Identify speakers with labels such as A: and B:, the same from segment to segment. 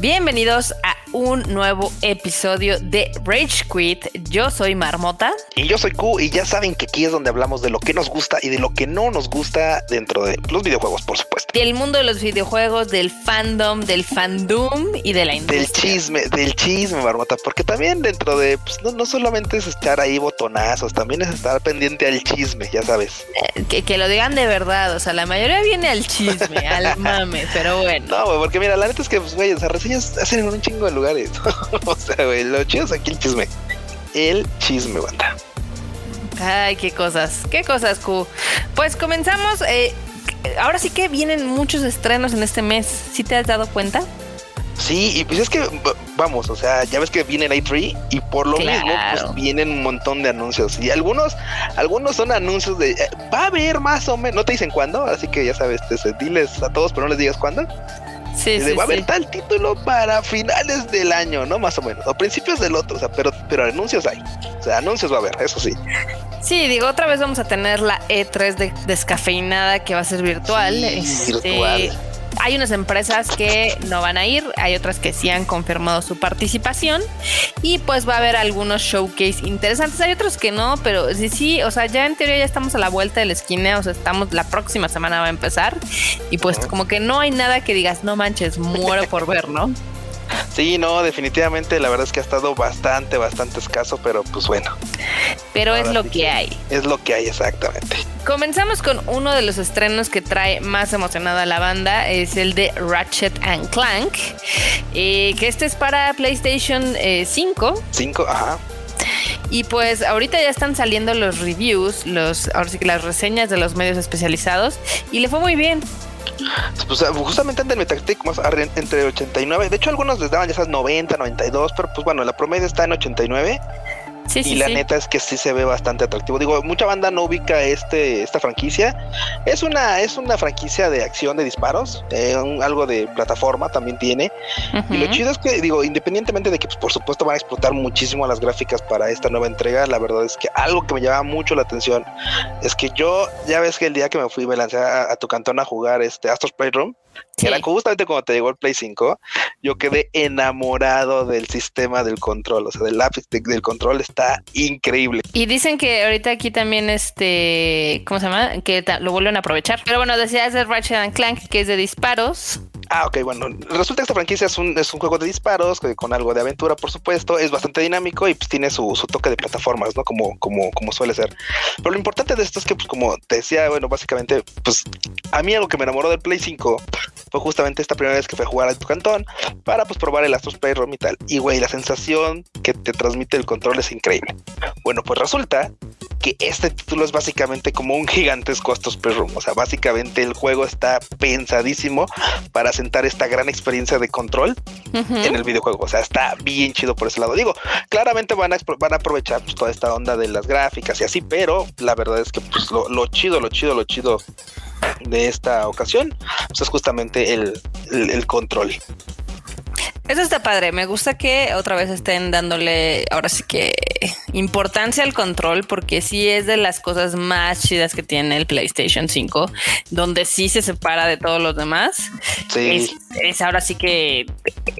A: Bienvenidos a un nuevo episodio de Rage Quit. Yo soy Marmota.
B: Y yo soy Q y ya saben que aquí es donde hablamos de lo que nos gusta y de lo que no nos gusta dentro de los videojuegos, por supuesto.
A: Del mundo de los videojuegos, del fandom, del fandom y de la industria.
B: Del chisme, del chisme, Marmota, porque también dentro de, pues, no, no solamente es estar ahí botonazos, también es estar pendiente al chisme, ya sabes.
A: Eh, que, que, lo digan de verdad, o sea, la mayoría viene al chisme, al mame, pero bueno.
B: No, güey, porque mira, la neta es que, pues, güey, o sea, reseñas hacen en un chingo de lugares. o sea, güey, lo chido es aquí el chisme. El chisme, banda.
A: Ay, qué cosas, qué cosas, Q. Pues comenzamos. Eh, ahora sí que vienen muchos estrenos en este mes. ¿Sí te has dado cuenta?
B: Sí, y pues es que vamos, o sea, ya ves que viene el i3 y por lo
A: Claro.
B: mismo pues vienen un montón de anuncios y algunos algunos son anuncios de eh, va a haber más o menos, no te dicen cuándo, así que ya sabes, te, se- diles a todos, pero no les digas cuándo.
A: Sí,
B: de,
A: sí,
B: va a
A: sí.
B: haber tal título para finales del año, ¿no? Más o menos, o principios del otro, o sea, pero pero anuncios hay. O sea, anuncios va a haber, eso sí.
A: Sí, digo, otra vez vamos a tener la E3 de- descafeinada que va a ser virtual.
B: Sí,
A: Este,
B: virtual.
A: Hay unas empresas que no van a ir, hay otras que sí han confirmado su participación y pues va a haber algunos showcase interesantes, hay otros que no, pero sí, sí, o sea, ya en teoría ya estamos a la vuelta de la esquina, o sea, estamos, la próxima semana va a empezar y pues como que no hay nada que digas, no manches, muero por ver, ¿no?
B: Sí, no, definitivamente la verdad es que ha estado bastante bastante escaso, pero pues bueno,
A: Pero es lo
B: sí
A: que hay.
B: es lo que hay exactamente.
A: Comenzamos con uno de los estrenos que trae más emocionada a la banda, es el de Ratchet and Clank, eh, que este es para PlayStation eh, 5
B: Cinco, ajá.
A: y pues ahorita ya están saliendo los reviews, los ahora sí que las reseñas de los medios especializados y le fue muy bien.
B: Pues justamente ante el Metacritic más entre 89, de hecho algunos les daban ya esas 90, 92, pero pues bueno, la promedio está en 89
A: Sí, sí,
B: y la
A: sí.
B: neta es que sí se ve bastante atractivo. Digo, mucha banda no ubica este esta franquicia. Es una es una franquicia de acción de disparos, eh, un- algo de plataforma también tiene. Y lo chido es que, digo, independientemente de que, pues, por supuesto, van a explotar muchísimo las gráficas para esta nueva entrega, la verdad es que algo que me llamaba mucho la atención es que yo, ya ves que el día que me fui, me lancé a, a tu cantón a jugar este Astro's Playroom,
A: Sí.
B: era justamente cuando te llegó el Play 5, yo quedé enamorado del sistema del control, o sea, del lápiz de- del control está increíble.
A: Y dicen que ahorita aquí también este, ¿cómo se llama? Que lo vuelven a aprovechar. Pero bueno, decías de Ratchet and Clank, que es de disparos.
B: Ah, ok, bueno, resulta que esta franquicia es un, es un juego de disparos con algo de aventura, por supuesto, es bastante dinámico y pues tiene su, su toque de plataformas, ¿no? Como, como, como suele ser. Pero lo importante de esto es que, pues como te decía, bueno, básicamente, pues a mí algo que me enamoró del Play 5 fue justamente esta primera vez que fui a jugar a tu cantón para pues probar el Astros Playroom y tal. Y güey, la sensación que te transmite el control es increíble. Bueno, pues resulta que este título es básicamente como un gigantesco Astros Playroom. O sea, básicamente el juego está pensadísimo para sentar esta gran experiencia de control en el videojuego. O sea, está bien chido por ese lado. Digo, claramente van a, van a aprovechar pues, toda esta onda de las gráficas y así, pero la verdad es que pues, lo, lo chido, lo chido, lo chido de esta ocasión pues, es justamente el, el- el control.
A: Eso está padre. Me gusta que otra vez estén dándole ahora sí que importancia al control, porque sí es de las cosas más chidas que tiene el PlayStation 5, donde sí se separa de todos los demás.
B: Sí.
A: Es, es ahora sí que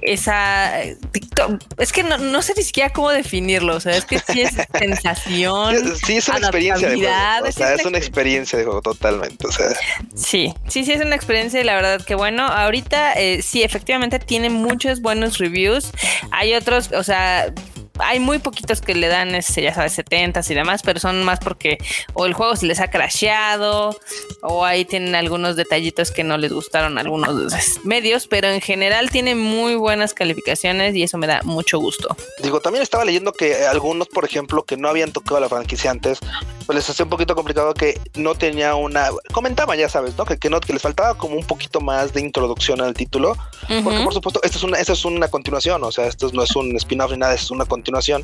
A: esa es que no, no sé ni siquiera cómo definirlo. O sea, es que sí es sensación.
B: Sí, es una experiencia de juego. O sea,
A: es
B: es una experiencia de juego totalmente. O sea,
A: Sí, sí, sí, es una experiencia y la verdad que bueno, ahorita eh, sí, efectivamente tiene muchos buenos reviews. Hay otros, o sea, hay muy poquitos que le dan, este, ya sabes, 70 y demás, pero son más porque o el juego se les ha crasheado o ahí tienen algunos detallitos que no les gustaron a algunos medios, pero en general tiene muy buenas calificaciones y eso me da mucho gusto.
B: digo, también estaba leyendo que algunos, por ejemplo, que no habían tocado la franquicia antes, pues les hacía un poquito complicado que no tenía una. Comentaba, ya sabes, ¿no? Que, que no, que les faltaba como un poquito más de introducción al título. Porque,
A: Ujú.
B: por supuesto, esto es una, esto es una continuación, o sea, esto no es un spin-off ni nada, es una continuación continuación.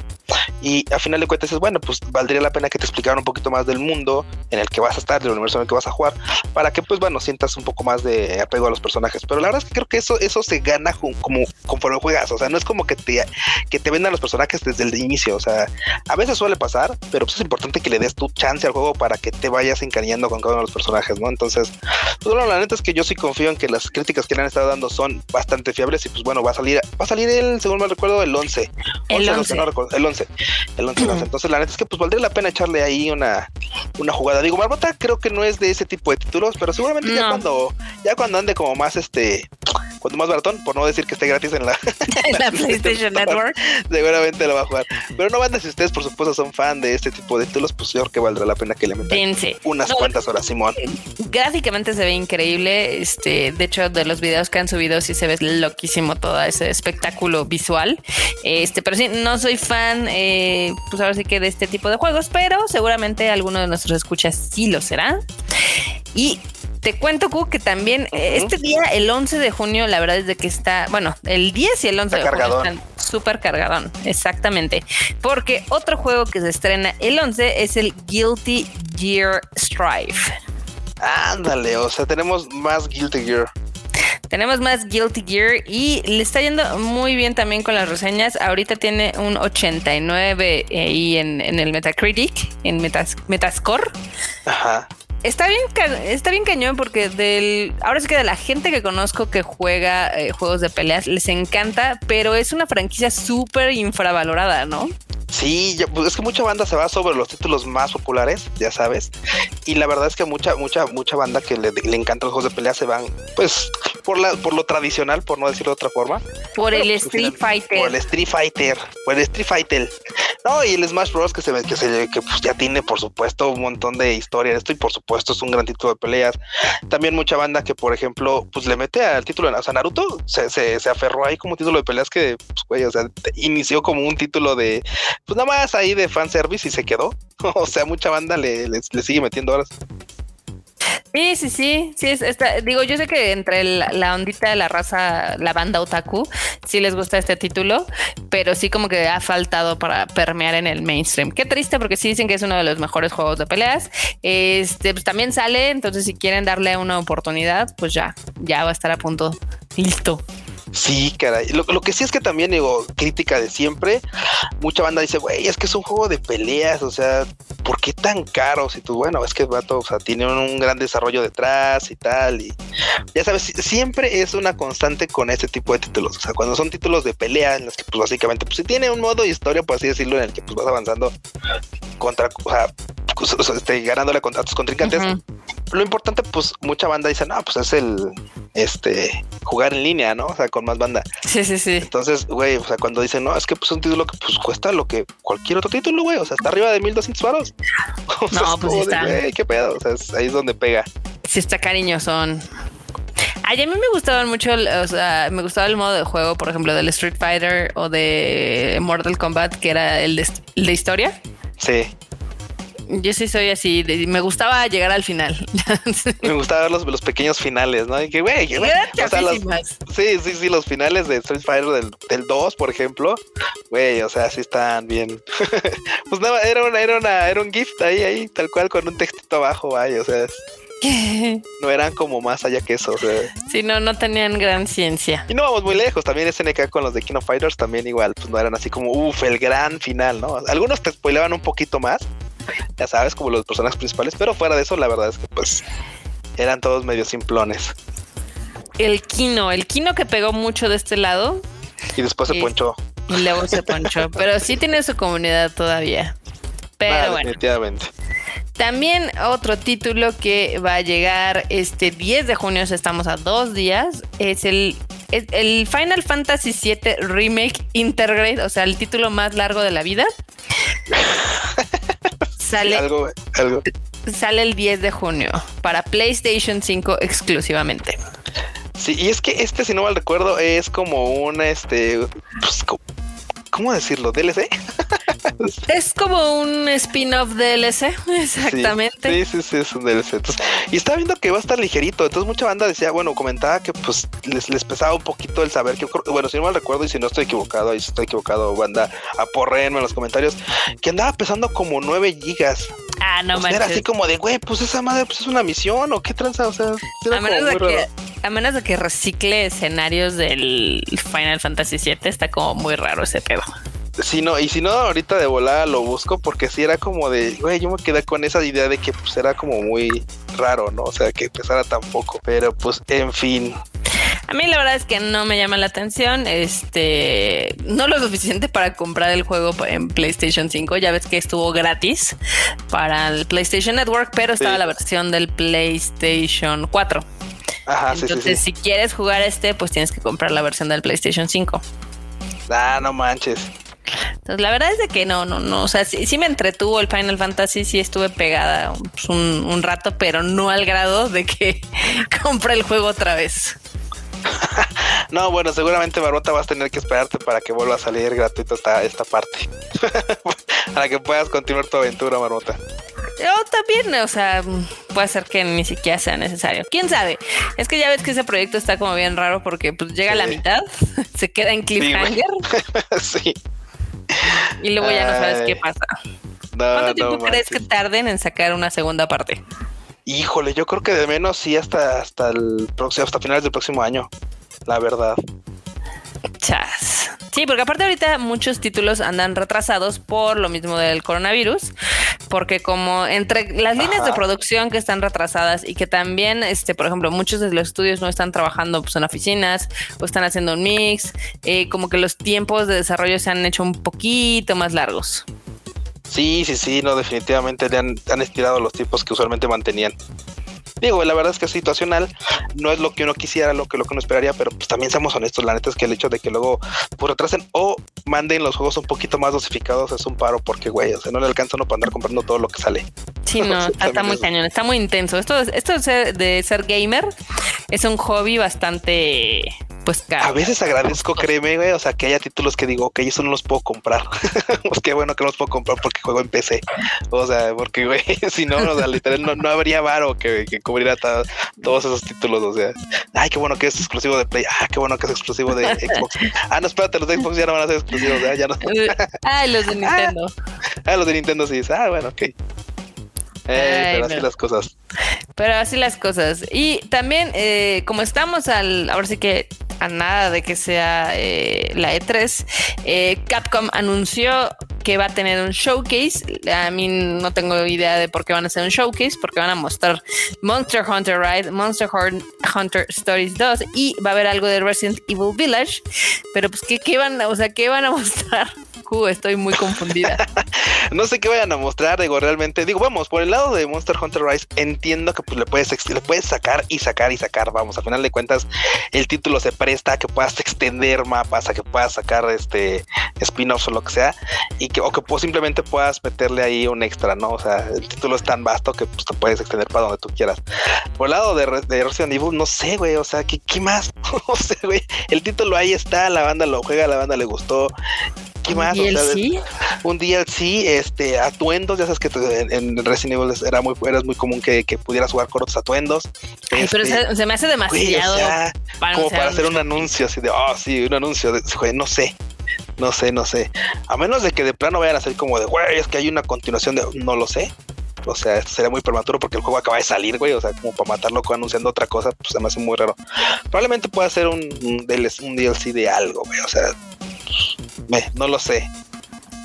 B: Y a final de cuentas es bueno, pues valdría la pena que te explicaran un poquito más del mundo en el que vas a estar, del universo en el que vas a jugar, para que pues bueno, sientas un poco más de apego a los personajes. Pero la verdad es que creo que eso, eso se gana como conforme juegas. O sea, no es como que te, que te vendan los personajes desde el inicio. O sea, a veces suele pasar, pero pues es importante que le des tu chance al juego para que te vayas encariñando con cada uno de los personajes, ¿no? Entonces, pues bueno, la neta es que yo sí confío en que las críticas que le han estado dando son bastante fiables y pues bueno, va a salir, va a salir el, según me recuerdo, el 11.
A: El 11.
B: El 11. El 11, Entonces, la neta es que pues valdría la pena echarle ahí una, una jugada. Digo, Marbota creo que no es de ese tipo de títulos, pero seguramente ya cuando, ya cuando ande como más este cuando más baratón, por no decir que esté gratis en la,
A: PlayStation Network.
B: Seguramente lo va a jugar. Pero no banda, si ustedes por supuesto son fan de este tipo de títulos, pues yo creo que valdrá la pena que le metan unas cuantas horas, Simón.
A: Gráficamente se ve increíble. Este, de hecho, de los videos que han subido, sí se ve loquísimo todo ese espectáculo visual. Este, pero sí, no soy fan, eh, pues ahora sí que de este tipo de juegos, pero seguramente alguno de nuestros escuchas sí lo será. Y te cuento, Q, que también este día, el 11 de junio, la verdad es de que está, bueno, el 10 y el 11 de junio están súper cargadón, exactamente. Porque otro juego que se estrena el 11 es el Guilty Gear Strive.
B: Ándale, o sea, tenemos más Guilty Gear.
A: Tenemos más Guilty Gear y le está yendo muy bien también con las reseñas. Ahorita tiene un 89 ahí en, en el Metacritic, en Metascore.
B: Ajá
A: está bien, está bien cañón porque del, ahora sí que de la gente que conozco que juega eh, juegos de peleas les encanta, pero es una franquicia súper infravalorada, ¿no?
B: Sí, es que mucha banda se va sobre los títulos más populares, ya sabes. Y la verdad es que mucha, mucha, mucha banda que le, le encantan los juegos de pelea se van, pues, por la, por lo tradicional, por no decirlo de otra forma.
A: Por el pues, Street Fighter.
B: Por el Street Fighter. Por el Street Fighter. No, y el Smash Bros. que se que que pues ya tiene, por supuesto, un montón de historia. Esto, y por supuesto, es un gran título de peleas. También mucha banda que, por ejemplo, pues le mete al título, o sea, Naruto se, se, se aferró ahí como título de peleas que, pues, o sea, inició como un título de pues nada más ahí de fanservice y se quedó. o sea, mucha banda le, le, sigue metiendo horas.
A: Sí, sí, sí, sí, es, digo, yo sé que entre la ondita de la raza, la banda otaku, sí les gusta este título, pero sí como que ha faltado para permear en el mainstream. Qué triste porque sí dicen que es uno de los mejores juegos de peleas. Este, pues también sale, entonces si quieren darle una oportunidad, pues ya, ya va a estar a punto. Listo.
B: Sí, caray. Lo, que sí es que también digo, crítica de siempre, mucha banda dice, güey, es que es un juego de peleas, o sea, ¿por qué tan caro? Si tú, bueno, es que vato, o sea, tiene un, gran desarrollo detrás y tal, y ya sabes, siempre es una constante con este tipo de títulos, o sea, cuando son títulos de pelea, en los que pues básicamente, pues si tiene un modo de historia, por así decirlo, en el que pues vas avanzando contra, o sea, pues, este, ganándole contra tus contrincantes. Lo importante, pues, mucha banda dice, no, pues es el, este, jugar en línea, ¿no? O sea, con más banda.
A: Sí, sí, sí.
B: Entonces, güey, o sea, cuando dicen, no, es que pues un título que pues cuesta lo que cualquier otro título, güey, o sea, está arriba de 1200 varos.
A: no, pues está.
B: qué pedo, o sea, ahí es donde pega.
A: Sí, está cariñosón. Ay, a mí me gustaban mucho, o sea, me gustaba el modo de juego, por ejemplo, del Street Fighter o de Mortal Kombat, que era el de, el de historia.
B: Sí.
A: Yo sí soy así, me gustaba llegar al final.
B: me gustaban los, los pequeños finales, ¿no? Y que, güey, o sea, los, sí, sí, sí, los finales de Street Fighter del, del 2, por ejemplo, güey, o sea, sí están bien. pues nada, era, una, era, una, era un gift ahí, ahí, tal cual, con un textito abajo, vaya, o sea, no eran como más allá que eso. O sea.
A: Sí, no, no tenían gran ciencia.
B: Y no vamos muy lejos. También SNK con los de Kino Fighters también igual, pues no eran así como, uff, el gran final, ¿no? Algunos te spoileaban un poquito más, ya sabes, como los personajes principales, pero fuera de eso, la verdad es que pues eran todos medio simplones.
A: El Kino, el Kino que pegó mucho de este lado.
B: Y después se ponchó.
A: Y luego se ponchó, pero sí tiene su comunidad todavía. Pero bueno.
B: Definitivamente.
A: También otro título que va a llegar este 10 de junio, estamos a dos días, es el, el Final Fantasy VII Remake Intergrade, o sea, el título más largo de la vida. Sale, sale el 10 de junio para PlayStation 5 exclusivamente.
B: Sí, y es que este, si no mal recuerdo, es como un este, pues, ¿cómo decirlo? DLC.
A: es como un spin-off DLC, exactamente.
B: Sí, sí, sí, es un DLC. y estaba viendo que va a estar ligerito. Entonces, mucha banda decía, bueno, comentaba que pues les, les pesaba un poquito el saber que, bueno, si no mal recuerdo y si no estoy equivocado, y si estoy equivocado, banda, aporrenme en los comentarios, que andaba pesando como 9 gigas.
A: Ah, no
B: Era así como de, güey, pues esa madre pues es una misión o qué tranza, o sea,
A: a menos, de que, a menos de que recicle escenarios del Final Fantasy VII, está como muy raro ese pedo.
B: Si no, y si no, ahorita de volada lo busco porque si era como de, güey, yo me quedé con esa idea de que pues era como muy raro, ¿no? O sea, que pesara tan poco. Pero pues, en fin.
A: A mí la verdad es que no me llama la atención, este, no lo suficiente para comprar el juego en PlayStation 5, ya ves que estuvo gratis para el PlayStation Network, pero estaba la versión del PlayStation 4. Ajá, Entonces, si quieres jugar este, pues tienes que comprar la versión del PlayStation 5.
B: Ah, no manches.
A: Entonces, la verdad es de que no, no, no. O sea, sí, me entretuvo el Final Fantasy, sí estuve pegada pues, un, rato, pero no al grado de que compre el juego otra vez.
B: no, bueno, seguramente Marmota vas a tener que esperarte para que vuelva a salir gratuito esta, esta parte. para que puedas continuar tu aventura, Marmota.
A: Yo también, o sea, puede ser que ni siquiera sea necesario. ¿Quién sabe? Es que ya ves que ese proyecto está como bien raro porque pues llega a la mitad, se queda en cliffhanger.
B: Sí.
A: Y luego ya no sabes qué pasa. ¿Cuánto tiempo crees que tarden en sacar una segunda parte?
B: Híjole, yo creo que de menos sí hasta hasta el próximo, hasta finales del próximo año, la verdad.
A: Chas. Sí, porque aparte ahorita muchos títulos andan retrasados por lo mismo del coronavirus, porque como entre las líneas de producción que están retrasadas y que también, este, por ejemplo, muchos de los estudios no están trabajando pues, en oficinas o están haciendo un mix, eh, como que los tiempos de desarrollo se han hecho un poquito más largos.
B: Sí, sí, sí, no, definitivamente le han, han estirado los tiempos que usualmente mantenían. Digo, la verdad es que es situacional, no es lo que uno quisiera, lo que, lo que uno esperaría, pero pues también seamos honestos, la neta es que el hecho de que luego pues, retrasen o manden los juegos un poquito más dosificados es un paro, porque güey, o sea, no le alcanza uno para andar comprando todo lo que sale.
A: Sí, no, está, muy cañón, está muy intenso. Esto, esto de ser gamer es un hobby bastante pues
B: A veces agradezco, créeme, güey, o sea, que haya títulos que digo, ok, eso no los puedo comprar. pues qué bueno que no los puedo comprar porque juego en PC. O sea, porque, güey, si no, o sea, literal, no, habría varo que, que cubriera todos esos títulos. O sea, ay, qué bueno que es exclusivo de Play. Ah, qué bueno que es exclusivo de Xbox. ah, no, espérate, los de Xbox ya no van a ser exclusivos, ya, ya no.
A: ah, los de Nintendo.
B: Ah, los de Nintendo sí. Ah, bueno, ok. Eh, pero así las cosas.
A: Pero así las cosas. Y también, eh, como estamos al, ahora sí que a nada de que sea eh, la E3, Capcom anunció que va a tener un showcase. A mí no tengo idea de por qué van a hacer un showcase, porque van a mostrar Monster Hunter Ride, Monster Hunter Stories 2 y va a haber algo de Resident Evil Village. Pero pues, ¿qué, qué van, o sea, qué van a mostrar? Estoy muy confundida.
B: no sé qué vayan a mostrar, digo, realmente, digo, vamos, por el lado de Monster Hunter Rise, entiendo que pues, le puedes, le puedes sacar y sacar y sacar, vamos, al final de cuentas, el título se presta a que puedas extender mapas, a que puedas sacar este spin-offs o lo que sea, y que, o que pues, simplemente puedas meterle ahí un extra, ¿no? O sea, el título es tan vasto que pues, te puedes extender para donde tú quieras. Por el lado de, de Resident Evil, no sé, güey, o sea, ¿qué, qué más? no sé, güey, el título ahí está, la banda lo juega, la banda le gustó, ¿qué más? un DLC, este, atuendos, ya sabes que en, Resident Evil era muy, era muy común que, pudieras jugar con otros atuendos.
A: pero este, se, me hace demasiado.
B: como para hacer un anuncio así de, oh, sí, un anuncio de, no sé. No sé, no sé. A menos de que de plano vayan a ser como de, güey, es que hay una continuación de, no lo sé. O sea, esto sería muy prematuro porque el juego acaba de salir, güey. O sea, como para matarlo anunciando otra cosa, pues se me hace muy raro. Probablemente pueda ser un, un, un DLC de algo, güey. O sea, no lo sé.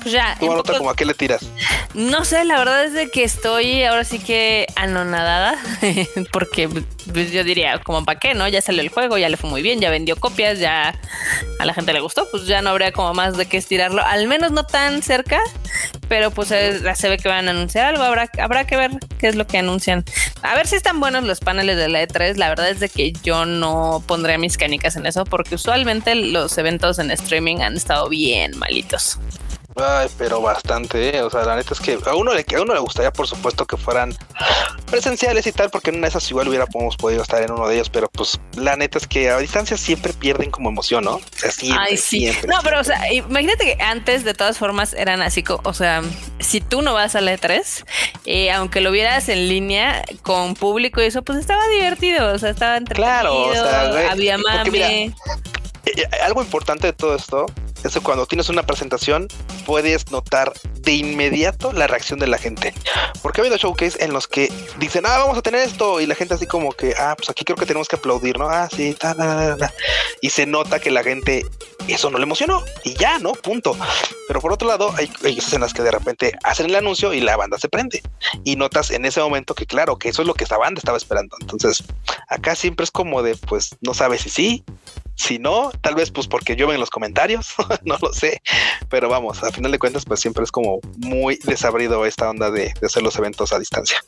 A: Pues ya.
B: ¿Tú, como a qué le tiras?
A: No sé, la verdad es de que estoy ahora sí que anonadada, porque pues, yo diría, como para qué, ¿no? Ya salió el juego, ya le fue muy bien, ya vendió copias, ya a la gente le gustó, pues ya no habría como más de qué estirarlo, al menos no tan cerca, pero pues se ve que van a anunciar algo, habrá, habrá que ver qué es lo que anuncian. A ver si están buenos los paneles de la E3, la verdad es de que yo no pondré mis canicas en eso, porque usualmente los eventos en streaming han estado bien malitos.
B: Ay, pero bastante, ¿eh? o sea, la neta es que a uno le a uno le gustaría, por supuesto, que fueran presenciales y tal, porque en una de esas igual hubiéramos podido estar en uno de ellos, pero pues la neta es que a distancia siempre pierden como emoción, ¿no? O sea, siempre,
A: Ay, sí.
B: siempre,
A: no, pero o sea, imagínate que antes de todas formas eran así, o sea, si tú no vas a la E3, eh, aunque lo vieras en línea con público y eso, pues estaba divertido, o sea, estaba entretenido,
B: Claro, o sea, güey,
A: había
B: porque mira,
A: mame.
B: Eh, algo importante de todo esto es que cuando tienes una presentación puedes notar de inmediato la reacción de la gente. Porque ha habido showcase en los que dicen, ah, vamos a tener esto. Y la gente así como que, ah, pues aquí creo que tenemos que aplaudir, ¿no? Ah, sí, ta, ta, ta. Y se nota que la gente eso no le emocionó. Y ya, ¿no? Punto. Pero por otro lado, hay, hay escenas que de repente hacen el anuncio y la banda se prende. Y notas en ese momento que, claro, que eso es lo que esa banda estaba esperando. Entonces, acá siempre es como de, pues, no sabes si sí, si no, tal vez pues porque llueven los comentarios, no lo sé, pero vamos, a final de cuentas pues siempre es como muy desabrido esta onda de, de hacer los eventos a distancia.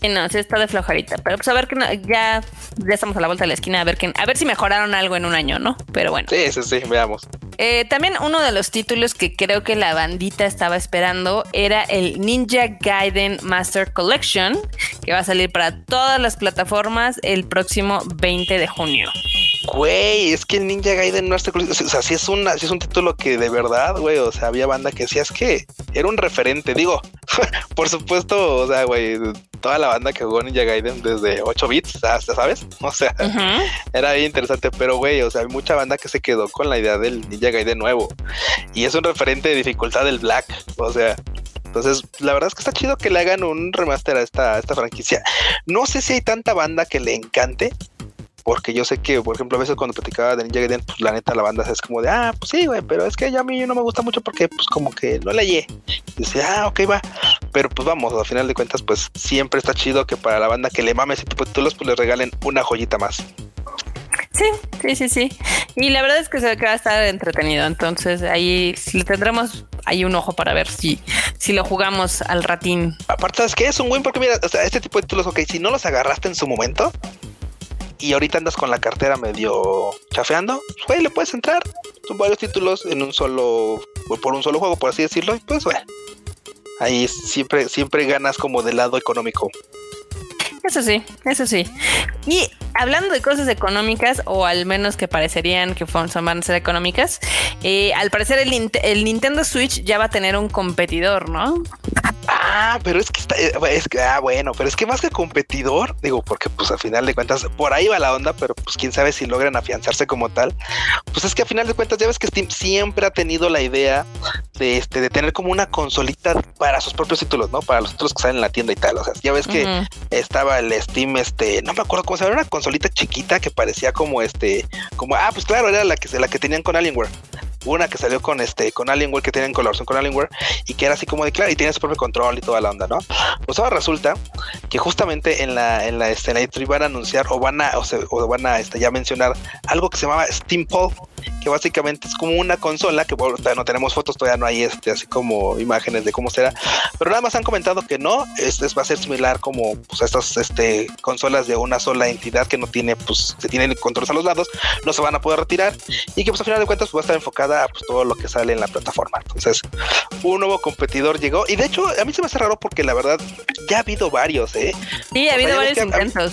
A: Sí, no, sí está de flojarita, pero pues a ver que no- ya, ya estamos a la vuelta de la esquina, a ver que, a ver si mejoraron algo en un año, ¿no? Pero bueno.
B: Sí, sí, sí, veamos.
A: Eh, también uno de los títulos que creo que la bandita estaba esperando era el Ninja Gaiden Master Collection, que va a salir para todas las plataformas el próximo 20 de junio.
B: Güey, es que el Ninja Gaiden no está o sea, sí es una, sí es un título que de verdad, güey, o sea, había banda que decía es que era un referente, digo, por supuesto, o sea, güey, toda la banda que jugó Ninja Gaiden desde 8 bits, hasta, ¿sabes? O sea. Era bien interesante, pero güey, o sea, hay mucha banda que se quedó con la idea del Ninja Gaiden nuevo. Y es un referente de dificultad del Black. O sea, entonces, la verdad es que está chido que le hagan un remaster a esta, a esta franquicia. No sé si hay tanta banda que le encante. Porque yo sé que, por ejemplo, a veces cuando platicaba de Ninja Gaiden, pues la neta la banda es como de, ah, pues sí, güey, pero es que ya a mí no me gusta mucho porque pues como que no. Y dice, ah, ok, va. Pero pues vamos, al final de cuentas, pues siempre está chido que para la banda que le mame ese tipo de títulos, pues le regalen una joyita más.
A: Sí, sí, sí, sí. Y la verdad es que se que va a estar entretenido. Entonces ahí le tendremos ahí un ojo para ver si, si lo jugamos al ratín.
B: Aparte, ¿sabes qué? Es un buen porque mira, o sea, este tipo de títulos, ok, si no los agarraste en su momento y ahorita andas con la cartera medio chafeando, pues, güey, le puedes entrar. Son varios títulos en un solo, por un solo juego, por así decirlo, y pues, güey. Ahí siempre, siempre ganas como del lado económico.
A: Eso sí, eso sí. Y hablando de cosas económicas, o al menos que parecerían que son- van a ser económicas, eh, al parecer el, el Nintendo Switch ya va a tener un competidor, ¿no?
B: Ah, pero es que está, eh, es que, ah, bueno, pero es que más que competidor, digo, porque pues a final de cuentas, por ahí va la onda, pero pues quién sabe si logran afianzarse como tal. Pues es que a final de cuentas, ya ves que Steam siempre ha tenido la idea de este, de tener como una consolita para sus propios títulos, ¿no? Para los títulos que salen en la tienda y tal. O sea, ya ves que estaba el Steam, este, no me acuerdo cómo se llama, una consolita chiquita que parecía como este, como, ah, pues claro, era la que, la que tenían con Alienware. Una que salió con este, con Alienware, que tenían colaboración con Alienware, y que era así como de claro, y tenía su propio control y toda la onda, ¿no? Pues ahora resulta que justamente en la, en la, este, en la E3 van a anunciar o van a, o, se- o van a este, ya mencionar algo que se llamaba Steam Pulp, que básicamente es como una consola que bueno, todavía no tenemos fotos, todavía no hay este, así como imágenes de cómo será, pero nada más han comentado que no, este es- va a ser similar como pues, a estas este, consolas de una sola entidad que no tiene, pues, se tienen controles a los lados, no se van a poder retirar y que pues a final de cuentas pues, va a estar enfocada a pues, todo lo que sale en la plataforma. Entonces, un nuevo competidor llegó y de hecho a mí se me hace raro porque la verdad ya ha habido varios, ¿eh?
A: Sí, ha
B: O sea,
A: habido varios intentos.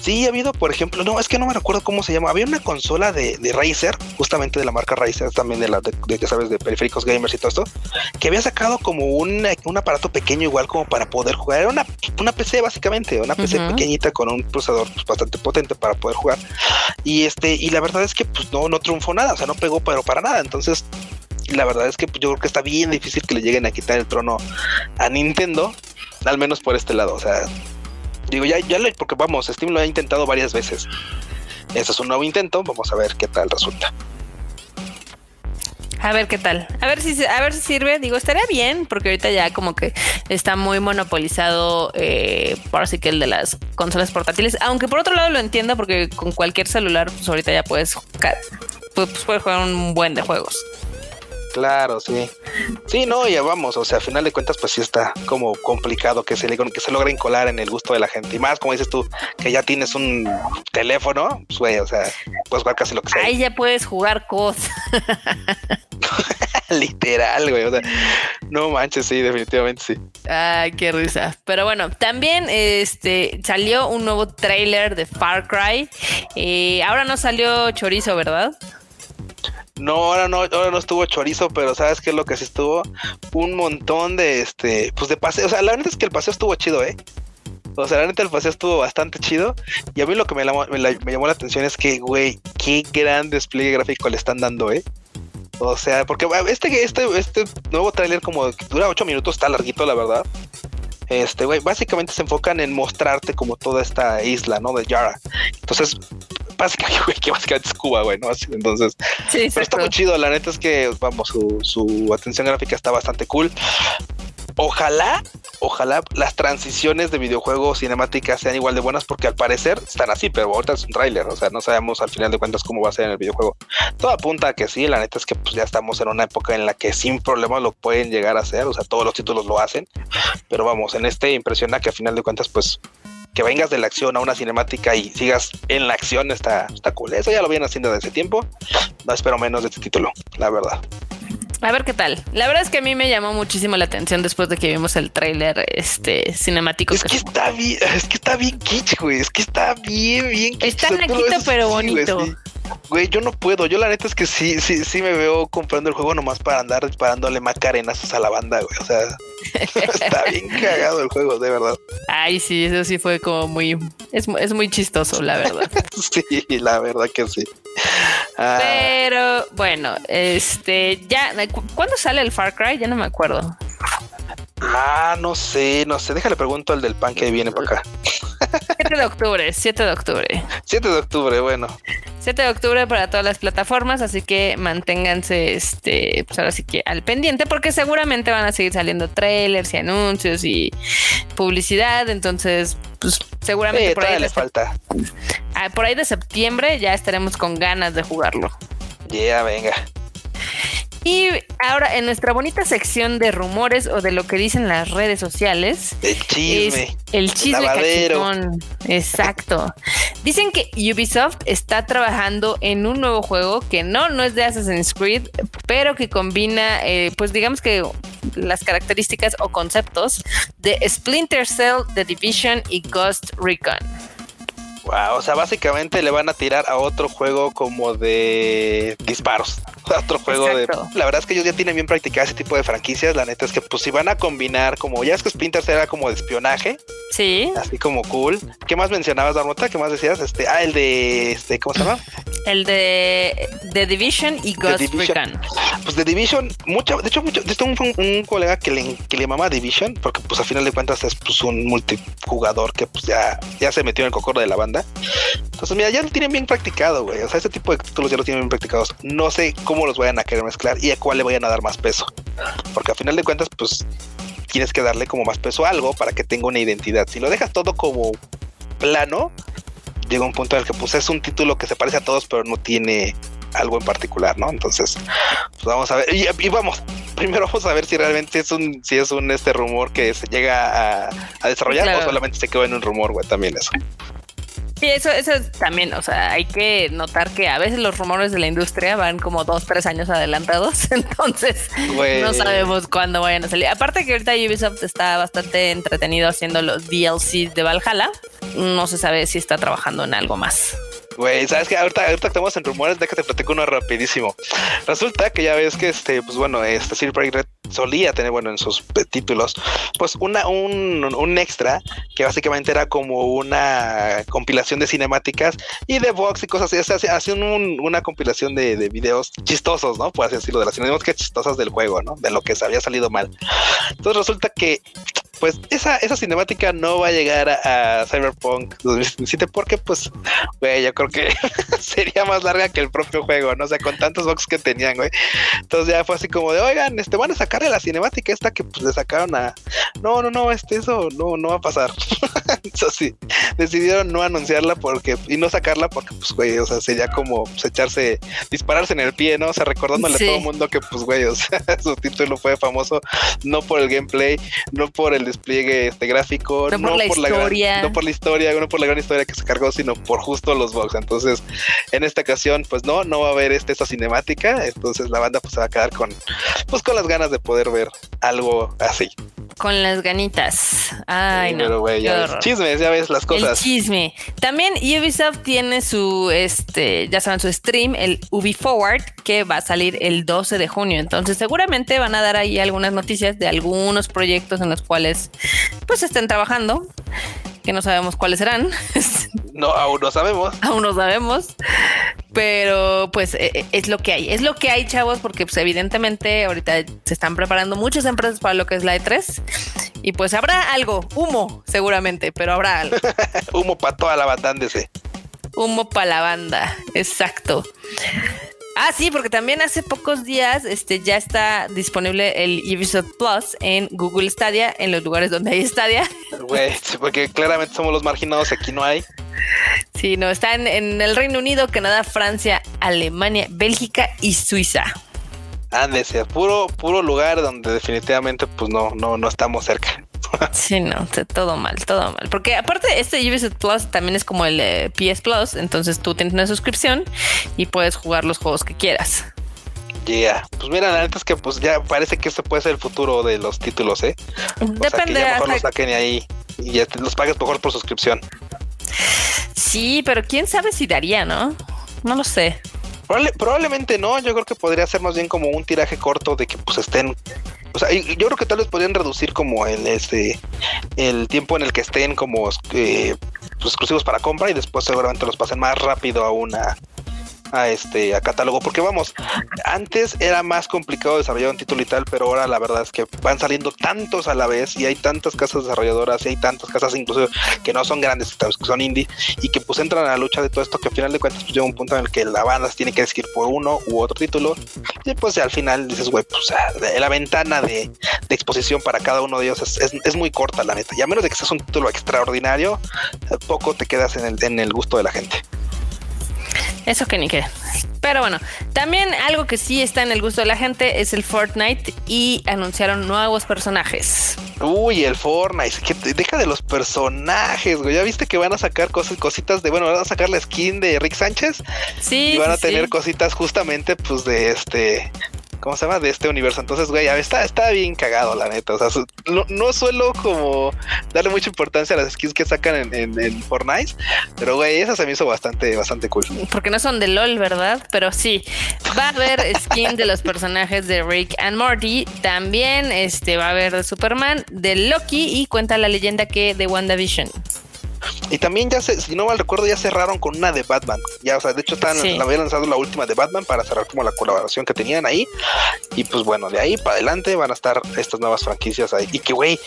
B: Sí, ha habido, por ejemplo, no, es que no me recuerdo cómo se llama. Había una consola de, de Razer, justamente de la marca Razer, también de la de, de, ya sabes, de periféricos gamers y todo esto, que había sacado como un, un aparato pequeño igual como para poder jugar. Era una, una PC básicamente, una PC pequeñita con un procesador pues, bastante potente para poder jugar. Y este, y la verdad es que pues no, no triunfó nada, o sea, no pegó pero para nada. Entonces, la verdad es que pues, yo creo que está bien difícil que le lleguen a quitar el trono a Nintendo, al menos por este lado. O sea, digo, ya, ya le, porque vamos, Steam lo ha intentado varias veces. Este es un nuevo intento, vamos a ver qué tal resulta.
A: A ver qué tal. A ver si se- a ver si sirve. Digo, estaría bien, porque ahorita ya como que está muy monopolizado eh, por así que el de las consolas portátiles. Aunque por otro lado lo entiendo, porque con cualquier celular, pues ahorita ya puedes jugar, pues, pues, puedes jugar un buen de juegos.
B: Claro, sí. Sí, no, ya vamos, o sea, a final de cuentas, pues sí está como complicado que se, le, que se logren colar en el gusto de la gente. Y más, como dices tú, que ya tienes un teléfono, pues güey, o sea, puedes jugar casi lo que sea.
A: Ahí ya puedes jugar cosas.
B: Literal, güey. O sea, no manches, sí, definitivamente sí.
A: Ay, qué risa. Pero bueno, también este salió un nuevo trailer de Far Cry. Eh, ahora no salió chorizo, ¿verdad?
B: No, ahora no, ahora no estuvo chorizo, pero ¿sabes qué es lo que sí estuvo? Un montón de este, pues de paseo. O sea, la verdad es que el paseo estuvo chido, ¿eh? O sea, la neta el paseo estuvo bastante chido. Y a mí lo que me, me llamó la atención es que, güey, qué gran despliegue gráfico le están dando, ¿eh? O sea, porque este, este, este nuevo tráiler como dura ocho minutos, está larguito, la verdad. Este, güey, básicamente se enfocan en mostrarte como toda esta isla, ¿no? De Yara. Entonces, básicamente, güey, que básicamente es Cuba, güey, ¿no? entonces, sí, pero está muy chido. La neta es que, vamos, su, su atención gráfica está bastante cool. Ojalá, ojalá las transiciones de videojuegos cinemáticas sean igual de buenas porque al parecer están así, pero ahorita es un tráiler, o sea, no sabemos al final de cuentas cómo va a ser en el videojuego. Todo apunta a que sí, la neta es que pues ya estamos en una época en la que sin problemas lo pueden llegar a hacer, o sea, todos los títulos lo hacen, pero vamos, en este impresiona que al final de cuentas pues que vengas de la acción a una cinemática y sigas en la acción está, está cool. Eso ya lo vienen haciendo desde tiempo. No espero menos de este título, la verdad.
A: A ver qué tal. La verdad es que a mí me llamó muchísimo la atención después de que vimos el tráiler este cinemático.
B: Es que, está bien, es que está bien kitsch, güey. Es que está bien, bien
A: kitsch. Está naquito pero bonito.
B: Güey, yo no puedo. Yo la neta es que sí, sí, sí me veo comprando el juego nomás para andar disparándole macarenazos a la banda, güey. O sea, está bien cagado el juego, de verdad.
A: Ay, sí, eso sí fue como muy... Es, es muy chistoso, la verdad.
B: sí, la verdad que sí.
A: Ah. Pero bueno, este, ya, ¿cuándo sale el Far Cry? Ya no me acuerdo.
B: Ah, no sé, no sé. Déjale pregunto al del pan que viene para acá.
A: 7 de octubre, 7 de octubre.
B: 7 de octubre, bueno.
A: 7 de octubre para todas las plataformas, así que manténganse, este, pues ahora sí que al pendiente, porque seguramente van a seguir saliendo trailers y anuncios y publicidad, entonces, pues seguramente
B: por ahí le falta.
A: Ah, por ahí de septiembre ya estaremos con ganas de jugarlo.
B: Ya, venga.
A: Y ahora en nuestra bonita sección de rumores o de lo que dicen las redes sociales.
B: El chisme.
A: el chisme cachetón. Exacto. Dicen que Ubisoft está trabajando en un nuevo juego que no, no es de Assassin's Creed, pero que combina, eh, pues digamos que las características o conceptos de Splinter Cell, The Division y Ghost Recon.
B: Wow, o sea, básicamente le van a tirar a otro juego como de disparos. otro juego de. La verdad es que ellos ya tienen bien practicado ese tipo de franquicias. La neta es que, pues, si van a combinar, como ya es que Splinter era como de espionaje.
A: Sí.
B: Así como cool. ¿Qué más mencionabas, Darmota? ¿Qué más decías? Este, ah, el de. Este, ¿Cómo se llama?
A: El de The Division y Ghost Recon.
B: Pues The Division, mucho, de hecho, mucho, de un, un, colega que le, que le Division, porque pues a final de cuentas es pues un multijugador que pues ya, ya se metió en el cocoro de la banda. Entonces, mira, ya lo tienen bien practicado, güey. O sea, ese tipo de títulos ya lo tienen bien practicados. No sé cómo los vayan a querer mezclar y a cuál le vayan a dar más peso. Porque a final de cuentas, pues tienes que darle como más peso a algo para que tenga una identidad. Si lo dejas todo como plano, llega un punto en el que pues es un título que se parece a todos, pero no tiene algo en particular, ¿no? Entonces, pues vamos a ver. Y, vamos, primero vamos a ver si realmente es un, si es un este rumor que se llega a, desarrollar o solamente se quedó en un rumor, güey, también eso.
A: Sí, eso, eso también, o sea, hay que notar que a veces los rumores de la industria van como dos, tres años adelantados, entonces no sabemos cuándo vayan a salir. Aparte que ahorita Ubisoft está bastante entretenido haciendo los DLCs de Valhalla, no se sabe si está trabajando en algo más.
B: Güey, sabes que ahorita, ahorita estamos en rumores, de que te platico uno rapidísimo. Resulta que ya ves que este, pues bueno, este Silver Red solía tener, bueno, en sus títulos, pues una, un, un extra que básicamente era como una compilación de cinemáticas y de box y cosas así. Hacían un, una compilación de, de, videos chistosos, ¿no? Por así decirlo, de las cinemáticas chistosas del juego, ¿no? De lo que se había salido mal. Entonces resulta que pues esa, esa cinemática no va a llegar a, Cyberpunk 2077 porque pues, güey, yo creo que sería más larga que el propio juego, ¿no? O sea, con tantos box que tenían, güey. Entonces ya fue así como de, oigan, este, van a sacarle la cinemática esta que pues le sacaron a... No, no, no, este, eso no, no va a pasar. eso sí, decidieron no anunciarla porque, y no sacarla porque, pues, güey, o sea, sería como pues, echarse, dispararse en el pie, ¿no? O sea, recordándole a todo el mundo que, pues, güey, o sea, su título fue famoso no por el gameplay, no por el despliegue este gráfico, no, por, la historia, no por la historia, no por la gran historia que se cargó, sino por justo los bugs. Entonces, en esta ocasión, pues no, no va a haber este, esta cinemática. Entonces la banda pues se va a quedar con, pues con las ganas de poder ver algo así.
A: Con las ganitas. Ay, no.
B: Pero, ya ves, chismes, ya ves las cosas.
A: El chisme. También Ubisoft tiene su, este, ya saben, su stream, el Ubi Forward, que va a salir el 12 de junio. Entonces, seguramente van a dar ahí algunas noticias de algunos proyectos en los cuales, pues, estén trabajando que no sabemos cuáles serán.
B: No, aún no sabemos.
A: aún no sabemos. Pero pues e, e, es lo que hay. Es lo que hay, chavos, porque pues evidentemente ahorita se están preparando muchas empresas para lo que es la E3. Y pues habrá algo, humo seguramente, pero habrá algo.
B: humo para toda la banda,
A: Humo para la banda, exacto. Ah, sí, porque también hace pocos días este, ya está disponible el Ubisoft Plus en Google Stadia, en los lugares donde hay Stadia.
B: Güey, porque claramente somos los marginados, aquí no hay.
A: Sí, no, está en, el Reino Unido, Canadá, Francia, Alemania, Bélgica y Suiza.
B: Ándese, puro, puro lugar donde definitivamente pues no, no, no estamos cerca.
A: Sí, no, todo mal, todo mal. Porque aparte, este Ubisoft Plus también es como el eh, PS Plus, entonces tú tienes una suscripción y puedes jugar los juegos que quieras.
B: Yeah. Pues mira, la neta es que pues ya parece que este puede ser el futuro de los títulos, ¿eh?
A: Depende.
B: O sea, mejor los saquen ahí y ya los pagues mejor por suscripción.
A: Sí, pero quién sabe si daría, ¿no? No lo sé.
B: probablemente no, yo creo que podría ser más bien como un tiraje corto de que pues estén o sea, yo creo que tal vez podrían reducir como el este el tiempo en el que estén como eh, pues, exclusivos para compra y después seguramente los pasen más rápido a una a este a catálogo porque vamos antes era más complicado desarrollar un título y tal pero ahora la verdad es que van saliendo tantos a la vez y hay tantas casas desarrolladoras y hay tantas casas incluso que no son grandes que son indie y que pues entran a la lucha de todo esto que al final de cuentas pues llega un punto en el que la banda tiene que decidir por uno u otro título y pues al final dices güey pues la ventana de, exposición para cada uno de ellos es, es, muy corta la neta y a menos de que seas un título extraordinario poco te quedas en el, en el gusto de la gente
A: eso que ni qué. Pero bueno, también algo que sí está en el gusto de la gente es el Fortnite y anunciaron nuevos personajes.
B: Uy, el Fortnite, que deja de los personajes, güey. ¿Ya viste que van a sacar cosas, cositas de, bueno, van a sacar la skin de Rick Sánchez?
A: Sí.
B: Y van a tener cositas justamente, pues, de este, ¿cómo se llama? De este universo. Entonces, güey, está, está bien cagado, la neta. O sea, no, suelo como darle mucha importancia a las skins que sacan en, Fortnite, pero güey, esa se me hizo bastante, bastante cool.
A: Porque no son de LOL, ¿verdad? Pero sí, va a haber skin de los personajes de Rick and Morty. También este, va a haber de Superman, de Loki y cuenta la leyenda que de WandaVision.
B: Y también ya se, si no mal recuerdo, ya cerraron con una de Batman. Ya, o sea, de hecho están, habían lanzado la última de Batman para cerrar como la colaboración que tenían ahí. Y pues bueno, de ahí para adelante van a estar estas nuevas franquicias ahí. Y que güey,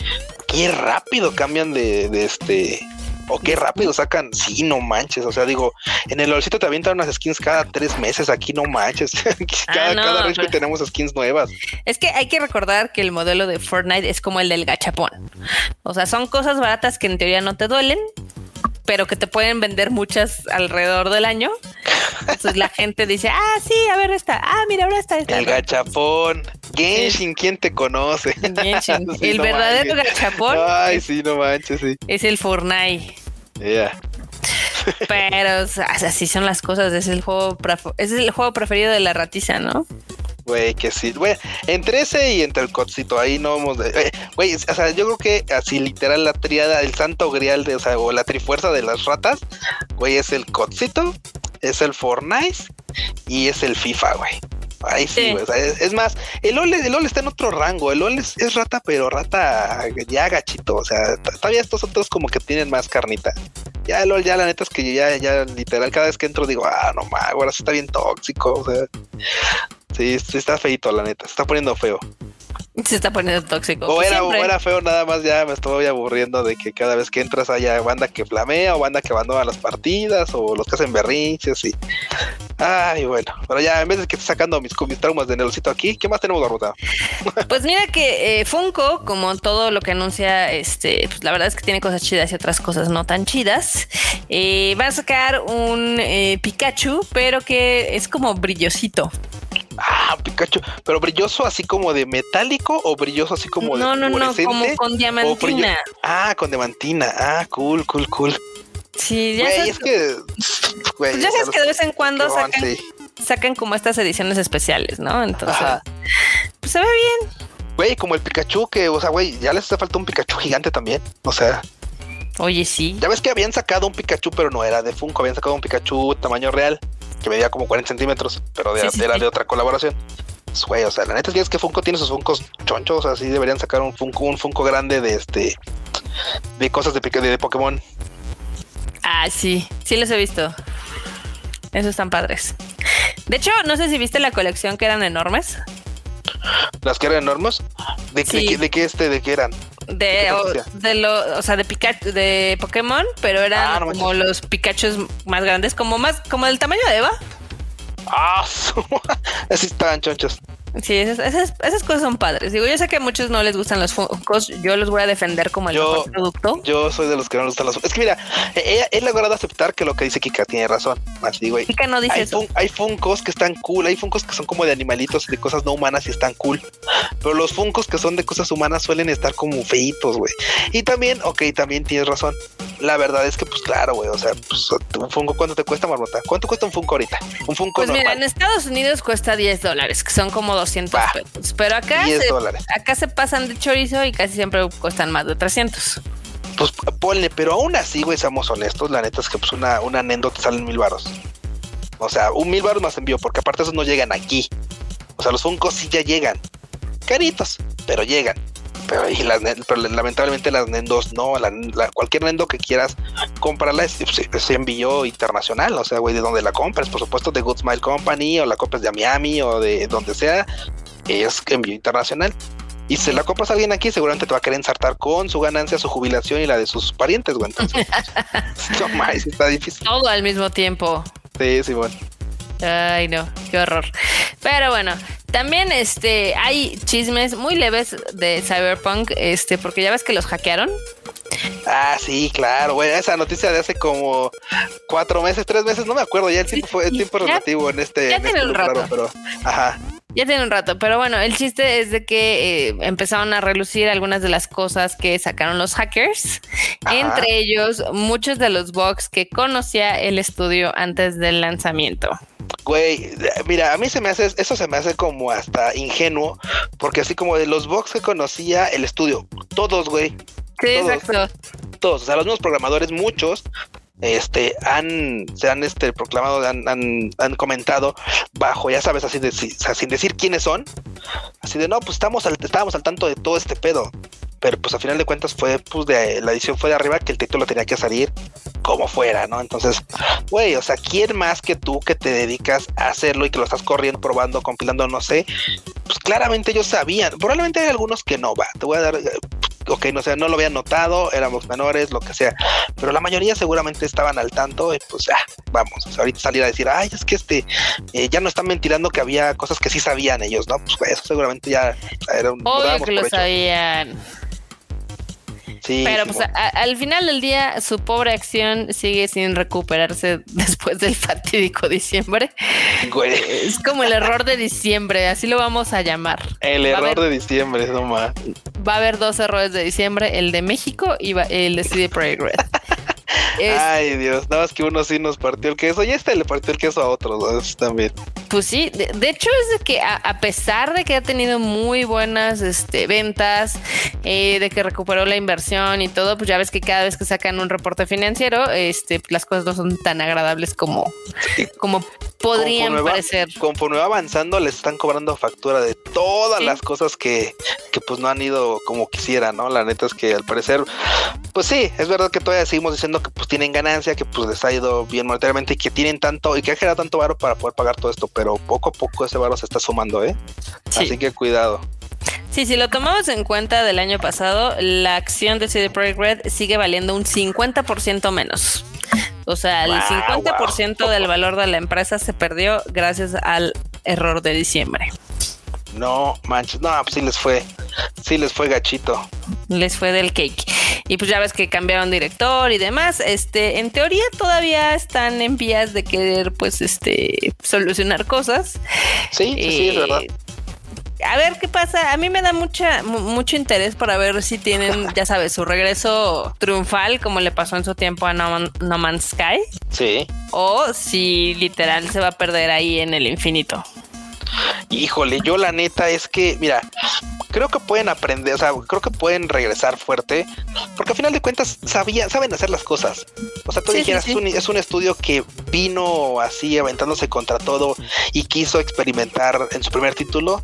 B: qué rápido cambian de, de este o qué rápido sacan. Sí, no manches. O sea, digo, en el LOLcito te avientan unas skins cada tres meses. Aquí no manches. cada, ah, cada vez que tenemos skins nuevas.
A: Es que hay que recordar que el modelo de Fortnite es como el del gachapón. O sea, son cosas baratas que en teoría no te duelen, pero que te pueden vender muchas alrededor del año. Entonces la gente dice, ah, sí, a ver esta. Ah, mira, ahora está esta.
B: El gachapón. Genshin, ¿quién te conoce?
A: Genshin. el verdadero gachapón.
B: Ay, sí, no manches, sí.
A: Es el Fortnite.
B: Yeah.
A: Pero así son las cosas. Es el juego, es el juego preferido de la ratiza, ¿no?
B: Güey, que sí, güey, entre ese y entre el cotcito, ahí no de, eh, güey, o sea, yo creo que así literal la triada, el santo grial de, o sea, o la trifuerza de las ratas, güey, es el cotcito, es el Fortnite y es el FIFA, güey. Ahí sí, güey. es, más, el LOL, el LOL está en otro rango. El LOL es, rata, pero rata ya gachito. O sea, todavía estos otros como que tienen más carnita. Ya el LOL, ya la neta es que ya, ya literal, cada vez que entro digo, ah, no mames, ahora sí está bien tóxico. O sea, Sí, sí está feito, la neta. Se está poniendo feo.
A: Se está poniendo tóxico.
B: O era, era, feo, nada más ya me estoy aburriendo de que cada vez que entras haya banda que flamea o banda que abandona las partidas o los que hacen berrinches y. Ay, bueno. Pero ya, en vez de que esté sacando mis, mis traumas de Nelocito aquí, ¿qué más tenemos, Barbota?
A: Pues mira que eh, Funko, como todo lo que anuncia, este, pues la verdad es que tiene cosas chidas y otras cosas no tan chidas. Eh, va a sacar un eh, Pikachu, pero que es como brillosito.
B: Ah, Pikachu, pero brilloso así como de metálico o brilloso así como
A: no,
B: de
A: No, no, no, como con diamantina.
B: Ah, con diamantina. Ah, cool, cool, cool.
A: Sí, ya
B: Güey, es que güey.
A: Pues ya sabes que de vez en cuando sacan, sacan como estas ediciones especiales, ¿no? Entonces,
B: Ajá.
A: pues se ve bien.
B: Güey, como el Pikachu que, o sea, güey, ya les hace falta un Pikachu gigante también. O sea,
A: Oye, sí.
B: ya ves que habían sacado un Pikachu, pero no era de Funko, habían sacado un Pikachu tamaño real, que medía como 40 centímetros, pero de-
A: Sí, sí,
B: era
A: sí.
B: de otra colaboración. Pues, güey, o sea, la neta es que es que Funko tiene sus Funkos chonchos, así deberían sacar un Funko, un Funko grande de este, de cosas de, de, de Pokémon.
A: Ah, sí. Sí los he visto. Esos están padres. De hecho, no sé si viste la colección que eran enormes.
B: Las que eran enormes. ¿De, qué-
A: Sí.
B: de, qué- de qué este, de qué eran?
A: De, o, de lo, o sea, de Pikachu, de Pokémon, pero eran
B: Ah, no
A: como los Pikachus más grandes, como más, como del tamaño de Eva.
B: Ah, así estaban chonchos.
A: Sí, esas, esas, esas cosas son padres. Digo, yo sé que a muchos no les gustan los Funkos, yo los voy a defender como el
B: Yo-
A: mejor producto.
B: Yo soy de los que no les gustan los. Es que mira, he, he logrado aceptar que lo que dice Kika tiene razón. Así, güey.
A: Kika no dice
B: Hay,
A: eso.
B: fun- hay funcos que están cool, hay funcos que son como de animalitos de cosas no humanas y están cool. Pero los funcos que son de cosas humanas suelen estar como feitos, güey. Y también, ok, también tienes razón. La verdad es que, pues claro, güey. O sea, pues, un funko, ¿cuánto te cuesta, Marmota? ¿Cuánto cuesta un funko ahorita? Un funko
A: Pues mira, en Estados Unidos cuesta 10 dólares, que son como 200
B: Va.
A: pesos. Pero acá
B: 10
A: se,
B: dólares.
A: acá se pasan de chorizo y casi siempre cuestan más de 300.
B: Pues ponle, pero aún así, güey, seamos honestos. La neta es que, pues, una, una Nendo te salen mil varos. O sea, un mil varos más envío, porque aparte esos no llegan aquí. O sea, los funcos sí ya llegan. Caritos, pero llegan. Pero, y las, pero lamentablemente las Nendos no. La, la- cualquier Nendo que quieras comprarla es, envío internacional. O sea, güey, de donde la compres, por supuesto, de Good Smile Company o la compres de Miami o de donde sea, es envío internacional. Y si la compras a alguien aquí, seguramente te va a querer ensartar con su ganancia, su jubilación y la de sus parientes, güey. Entonces, pues, no más, está difícil.
A: Todo al mismo tiempo.
B: Sí, sí, bueno.
A: Ay, no, qué horror. Pero bueno, también este hay chismes muy leves de Cyberpunk, este, porque ya ves que los hackearon.
B: Ah, sí, claro, güey. Esa noticia de hace como cuatro meses, tres meses, no me acuerdo. Ya el tiempo fue, el tiempo
A: Ya-
B: relativo en este.
A: ya
B: en
A: tiene
B: este
A: un rato.
B: pero, ajá.
A: Ya tiene un rato, pero bueno, el chiste es de que eh, empezaron a relucir algunas de las cosas que sacaron los hackers,
B: Ajá.
A: entre ellos muchos de los bugs que conocía el estudio antes del lanzamiento.
B: Güey, mira, a mí se me hace, eso se me hace como hasta ingenuo, porque así como de los bugs que conocía el estudio, todos, güey,
A: Sí,
B: Todos.
A: exacto.
B: todos, o sea, los mismos programadores, muchos, este, han, se han, este, proclamado, han, han, han comentado bajo, ya sabes, así de, sin decir quiénes son, así de, no, pues estamos al, estábamos al tanto de todo este pedo, pero pues a final de cuentas fue, pues de, la edición fue de arriba que el título tenía que salir como fuera, ¿no? Entonces, güey, o sea, ¿quién más que tú que te dedicas a hacerlo y que lo estás corriendo, probando, compilando, no sé? Pues claramente ellos sabían, probablemente hay algunos que no, va, te voy a dar, eh, ok, no sé, no lo habían notado, éramos menores, lo que sea, pero la mayoría seguramente estaban al tanto y pues ya, vamos, o sea, ahorita salir a decir, ay, es que este, eh, ya no están ventilando que había cosas que sí sabían ellos, ¿no? Pues eso seguramente ya era un...
A: Obvio que lo
B: hecho.
A: sabían.
B: Sí,
A: Pero
B: sí,
A: pues
B: bueno.
A: a- al final del día su pobre acción sigue sin recuperarse después del fatídico diciembre.
B: Güey,
A: Es como el error de diciembre, así lo vamos a llamar.
B: el
A: Va
B: error
A: haber-
B: de diciembre, no más.
A: Va a haber dos errores de diciembre, el de México y va- el de CD Projekt Red. Es-
B: Ay, Dios, nada más que uno sí nos partió el queso y este le partió el queso a otros también.
A: Pues sí, de, de hecho es de que a, a pesar de que ha tenido muy buenas este, ventas, eh, de que recuperó la inversión y todo, pues ya ves que cada vez que sacan un reporte financiero, este, las cosas no son tan agradables como, como podrían
B: Conforme va-
A: parecer.
B: Conforme va avanzando, les están cobrando factura de todas
A: Sí.
B: las cosas que, que pues no han ido como quisieran, ¿no? La neta es que al parecer, pues sí, es verdad que todavía seguimos diciendo que pues tienen ganancia, que pues les ha ido bien monetariamente y que tienen tanto y que han generado tanto varo para poder pagar todo esto, pero poco a poco ese varo se está sumando, ¿eh?
A: Sí.
B: Así que cuidado.
A: Sí, si lo tomamos en cuenta del año pasado, la acción de CD Projekt Red sigue valiendo un 50% menos. O sea, el
B: Guau,
A: 50%
B: guau.
A: del valor de la empresa se perdió gracias al error de diciembre.
B: No manches, no, pues sí les fue, sí les fue gachito.
A: Les fue del cake. Y pues ya ves que cambiaron director y demás. Este, en teoría todavía están en vías de querer, pues, este, solucionar cosas.
B: Sí, sí, sí, es
A: Eh,
B: verdad.
A: a ver qué pasa. A mí me da mucha, mucho interés para ver si tienen, ya sabes, su regreso triunfal, como le pasó en su tiempo a no, no Man's Sky.
B: Sí.
A: O si literal se va a perder ahí en el infinito.
B: Híjole, yo la neta es que, mira, creo que pueden aprender, o sea, creo que pueden regresar fuerte, porque al final de cuentas sabía, saben hacer las cosas. O sea, tú dijeras, Es, un, es, un, estudio que vino así aventándose contra todo y quiso experimentar en su primer título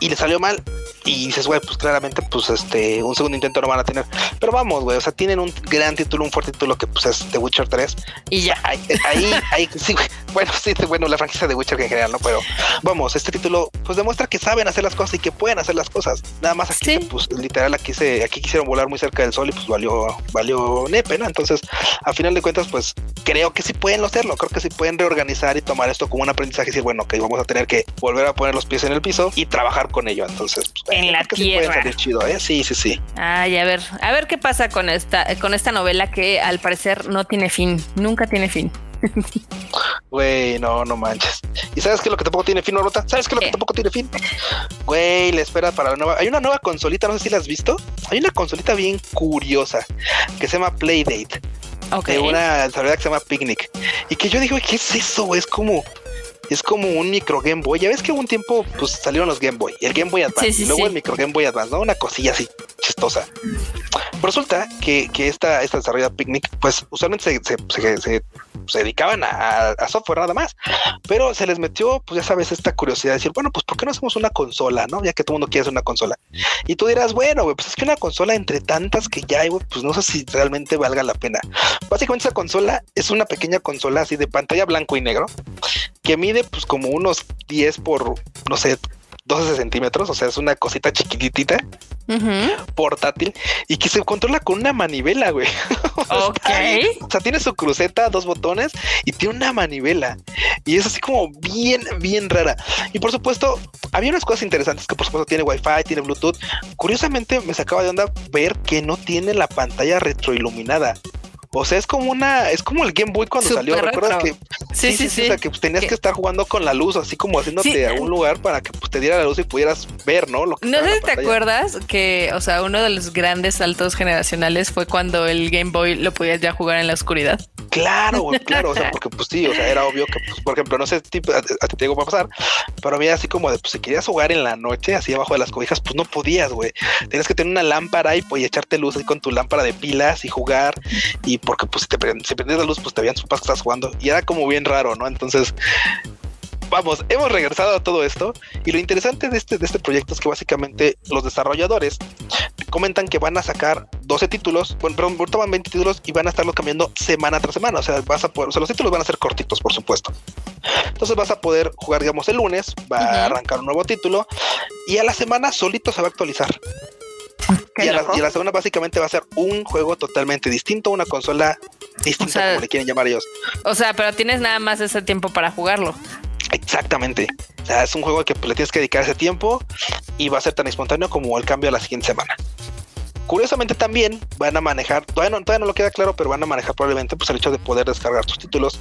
B: y le salió mal. Y dices, güey, pues claramente, pues este, un segundo intento no van a tener. Pero vamos, güey, o sea, tienen un gran título, un fuerte título que pues es The Witcher 3.
A: Y ya.
B: Ahí, ahí, ahí sí, bueno, sí, bueno, la franquicia de Witcher en general, ¿no? Pero vamos, este título pues demuestra que saben hacer las cosas y que pueden hacer las cosas. Nada más aquí, pues literal, aquí se, aquí quisieron volar muy cerca del sol y pues valió, valió nepe, ¿no? Entonces, a final de cuentas, pues creo que sí pueden hacerlo, creo que sí pueden reorganizar y tomar esto como un aprendizaje y decir, bueno, que vamos a tener que volver a poner los pies en el piso y trabajar con ello. Entonces,
A: pues, en la tierra.
B: Sí chido, ¿eh? Sí, sí, sí.
A: Ay, a ver, a ver qué pasa con esta, con esta novela que al parecer no tiene fin, nunca tiene fin.
B: Güey, no, no manches. ¿Y sabes qué es lo que tampoco tiene fin, Rota? ¿Sabes qué es lo que tampoco tiene fin? Güey, le espera para la nueva. Hay una nueva consolita, no sé si la has visto. Hay una consolita bien curiosa que se llama Playdate.
A: Ok.
B: De una desarrolladora que se llama Picnic. Y que yo digo, ¿qué es eso? Es como es como un micro Game Boy. Ya ves que un tiempo pues salieron los Game Boy, el GameY Advance, y luego el micro Game Boy Advance, ¿no? Una cosilla así chistosa. Resulta que, que esta, esta desarrollada Picnic, pues usualmente se, se, se, se dedicaban a, a, software nada más, pero se les metió, pues ya sabes, esta curiosidad de decir, bueno, pues ¿por qué no hacemos una consola, no? Ya que todo el mundo quiere hacer una consola. Y tú dirás, bueno, pues es que una consola entre tantas que ya hay, pues no sé si realmente valga la pena. Básicamente esa consola es una pequeña consola así de pantalla blanco y negro que mide pues como unos 10 por, no sé, 12 centímetros, o sea, es una cosita chiquitita, portátil, y que se controla con una manivela, güey.
A: Ok.
B: o sea, tiene su cruceta, dos botones, y tiene una manivela. Y es así como bien, bien rara. Y por supuesto, había unas cosas interesantes que por supuesto tiene Wi-Fi, tiene Bluetooth. Curiosamente, me sacaba de onda ver que no tiene la pantalla retroiluminada. O sea, es como una, es como el Game Boy cuando salió. ¿Recuerdas que
A: sí, sí, sí,
B: O sea, que pues, tenías que estar jugando con la luz, así como haciéndote a un lugar para que pues, te diera la luz y pudieras ver, ¿no?
A: no sé si te acuerdas que, o sea, uno de los grandes saltos generacionales fue cuando el Game Boy lo podías ya jugar en la oscuridad.
B: Claro, güey, claro, o sea, porque pues sí, o sea, era obvio que, pues, por ejemplo, no sé tipo, a, ti te digo va a pasar, pero había así como de, pues si querías jugar en la noche, así abajo de las cobijas, pues no podías, güey. Tenías que tener una lámpara y pues echarte luz ahí con tu lámpara de pilas y jugar, y porque pues si te si prendías la luz, pues te veían sus que estás jugando. Y era como bien raro, ¿no? Entonces, vamos, hemos regresado a todo esto. Y lo interesante de este, de este proyecto es que básicamente los desarrolladores comentan que van a sacar 12 títulos, bueno, perdón, ahorita van 20 títulos y van a estarlo cambiando semana tras semana. O sea, vas a poder, o sea, los títulos van a ser cortitos, por supuesto. Entonces vas a poder jugar, digamos, el lunes, va a arrancar un nuevo título y a la semana solito se va a actualizar. Y, a la, y la, segunda básicamente va a ser un juego totalmente distinto, una consola distinta, o sea, como le quieren llamar ellos.
A: O sea, pero tienes nada más ese tiempo para jugarlo.
B: Exactamente. O sea, es un juego que le tienes que dedicar ese tiempo y va a ser tan espontáneo como el cambio a la siguiente semana. Curiosamente también van a manejar, todavía no, todavía no lo queda claro, pero van a manejar probablemente pues el hecho de poder descargar tus títulos,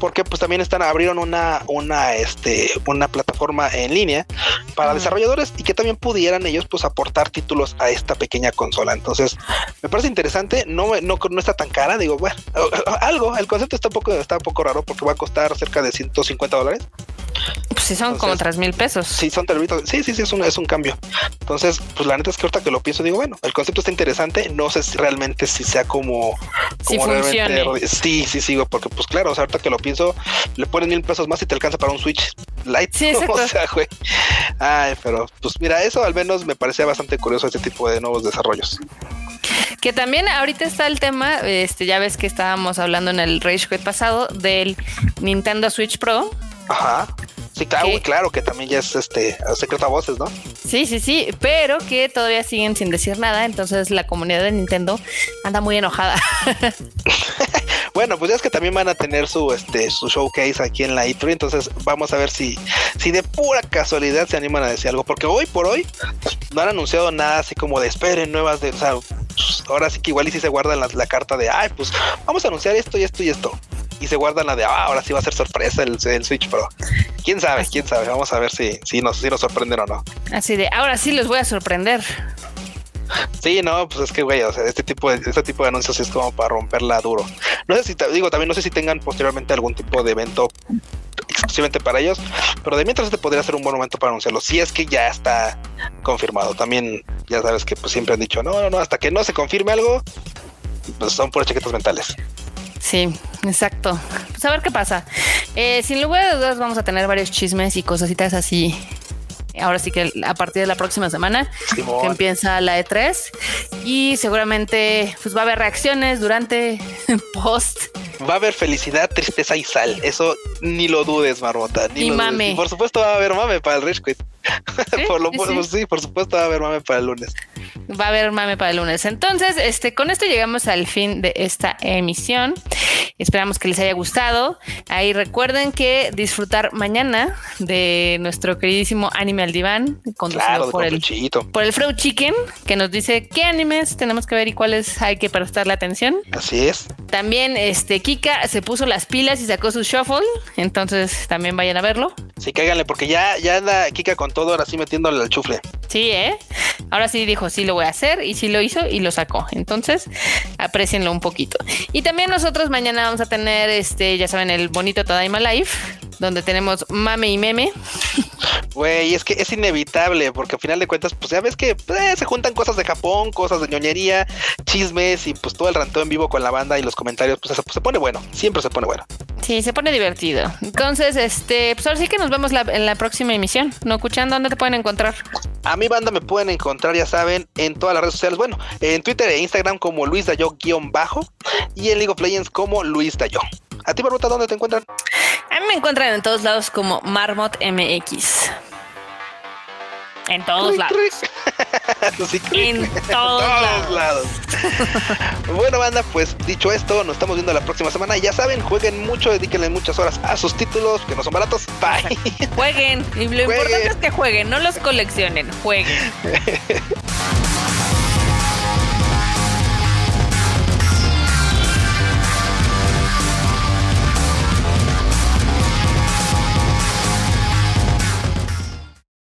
B: porque pues también están abrieron una una este una plataforma en línea para desarrolladores y que también pudieran ellos pues aportar títulos a esta pequeña consola. Entonces, me parece interesante, no no, no está tan cara, digo, bueno, algo, el concepto está un poco está un poco raro porque va a costar cerca de 150 dólares.
A: Pues sí, son como tres mil pesos.
B: Sí, son tres Sí, sí, sí, es un, es un cambio. Entonces, pues la neta es que ahorita que lo pienso, digo, bueno, el concepto está interesante. No sé si realmente si sea como, como
A: realmente.
B: Sí, sí, sigo, porque pues claro, o sea, ahorita que lo pienso, le pones mil pesos más y te alcanza para un Switch Lite.
A: Sí,
B: o sea, güey. Ay, pero pues mira, eso al menos me parecía bastante curioso este tipo de nuevos desarrollos.
A: Que también ahorita está el tema, este, ya ves que estábamos hablando en el Rage Quit pasado del Nintendo Switch Pro.
B: Ajá. Sí, claro, claro, que también ya es este secreto a voces, ¿no?
A: Sí, sí, sí, pero que todavía siguen sin decir nada, entonces la comunidad de Nintendo anda muy enojada.
B: bueno, pues ya es que también van a tener su este su showcase aquí en la E3, entonces vamos a ver si si de pura casualidad se animan a decir algo, porque hoy por hoy no han anunciado nada así como de esperen nuevas de, o sea, pues, ahora sí que igual y si se guardan la, la carta de, ay, pues vamos a anunciar esto y esto y esto y se guardan la de ah, ahora sí va a ser sorpresa el, el Switch Pro. Quién sabe, quién sabe. Vamos a ver si, si, nos, si nos sorprenden o no.
A: Así de ahora sí los voy a sorprender.
B: Sí, no, pues es que, güey, o sea, este tipo de, este tipo de anuncios es como para romperla duro. No sé si, digo, también no sé si tengan posteriormente algún tipo de evento exclusivamente para ellos, pero de mientras este podría ser un buen momento para anunciarlo, si es que ya está confirmado. También, ya sabes que pues siempre han dicho, no, no, no, hasta que no se confirme algo, pues son puras chaquetas mentales.
A: Sí, exacto. Pues a ver qué pasa. Eh, sin lugar a dudas vamos a tener varios chismes y cositas así ahora sí que a partir de la próxima semana que empieza la E3 y seguramente pues va a haber reacciones durante post
B: va a haber felicidad, tristeza y sal. Eso ni lo dudes, Marmota. Ni
A: y mame.
B: por supuesto va a haber mame para el Rich por lo, sí, por supuesto va a haber mame para el lunes
A: va a haber mame para el lunes. Entonces, este, con esto llegamos al fin de esta emisión. Esperamos que les haya gustado. Ahí recuerden que disfrutar mañana de nuestro queridísimo Anime al Diván,
B: conducido por, el,
A: por el Freud Chicken, que nos dice qué animes tenemos que ver y cuáles hay que prestarle atención.
B: Así es.
A: También este Kika se puso las pilas y sacó su shuffle, entonces también vayan a verlo.
B: Sí, cáiganle, porque ya, ya anda Kika con todo, ahora sí metiéndole al chufle.
A: Sí, ¿eh? Ahora sí dijo, sí lo voy a hacer y sí lo hizo y lo sacó. Entonces, aprecienlo un poquito. Y también nosotros mañana vamos a tener, este, ya saben, el bonito Tadaima Life, donde tenemos mame y meme.
B: Güey, es que es inevitable, porque al final de cuentas, pues ya ves que eh, se juntan cosas de Japón, cosas de ñoñería, chismes y pues todo el ranteo en vivo con la banda y los comentarios, pues se, se pone bueno, siempre se pone bueno.
A: Sí, se pone divertido. Entonces, este, pues ahora sí que nos vemos en la próxima emisión. ¿No escuchando? ¿Dónde te pueden encontrar?
B: A mi banda me pueden encontrar, ya saben, en todas las redes sociales. Bueno, en Twitter e Instagram como Luis Dayo-bajo y en League of Legends como Luis Dayo. ¿A ti, Barbota, dónde te encuentran?
A: A mí me encuentran en todos lados como Marmot MX. En todos lados. en todos, lados.
B: bueno, banda, pues dicho esto, nos estamos viendo la próxima semana. Ya saben, jueguen mucho, dedíquenle muchas horas a sus títulos, que no son baratos. Bye.
A: Jueguen. Y lo importante es que jueguen, no los coleccionen, jueguen.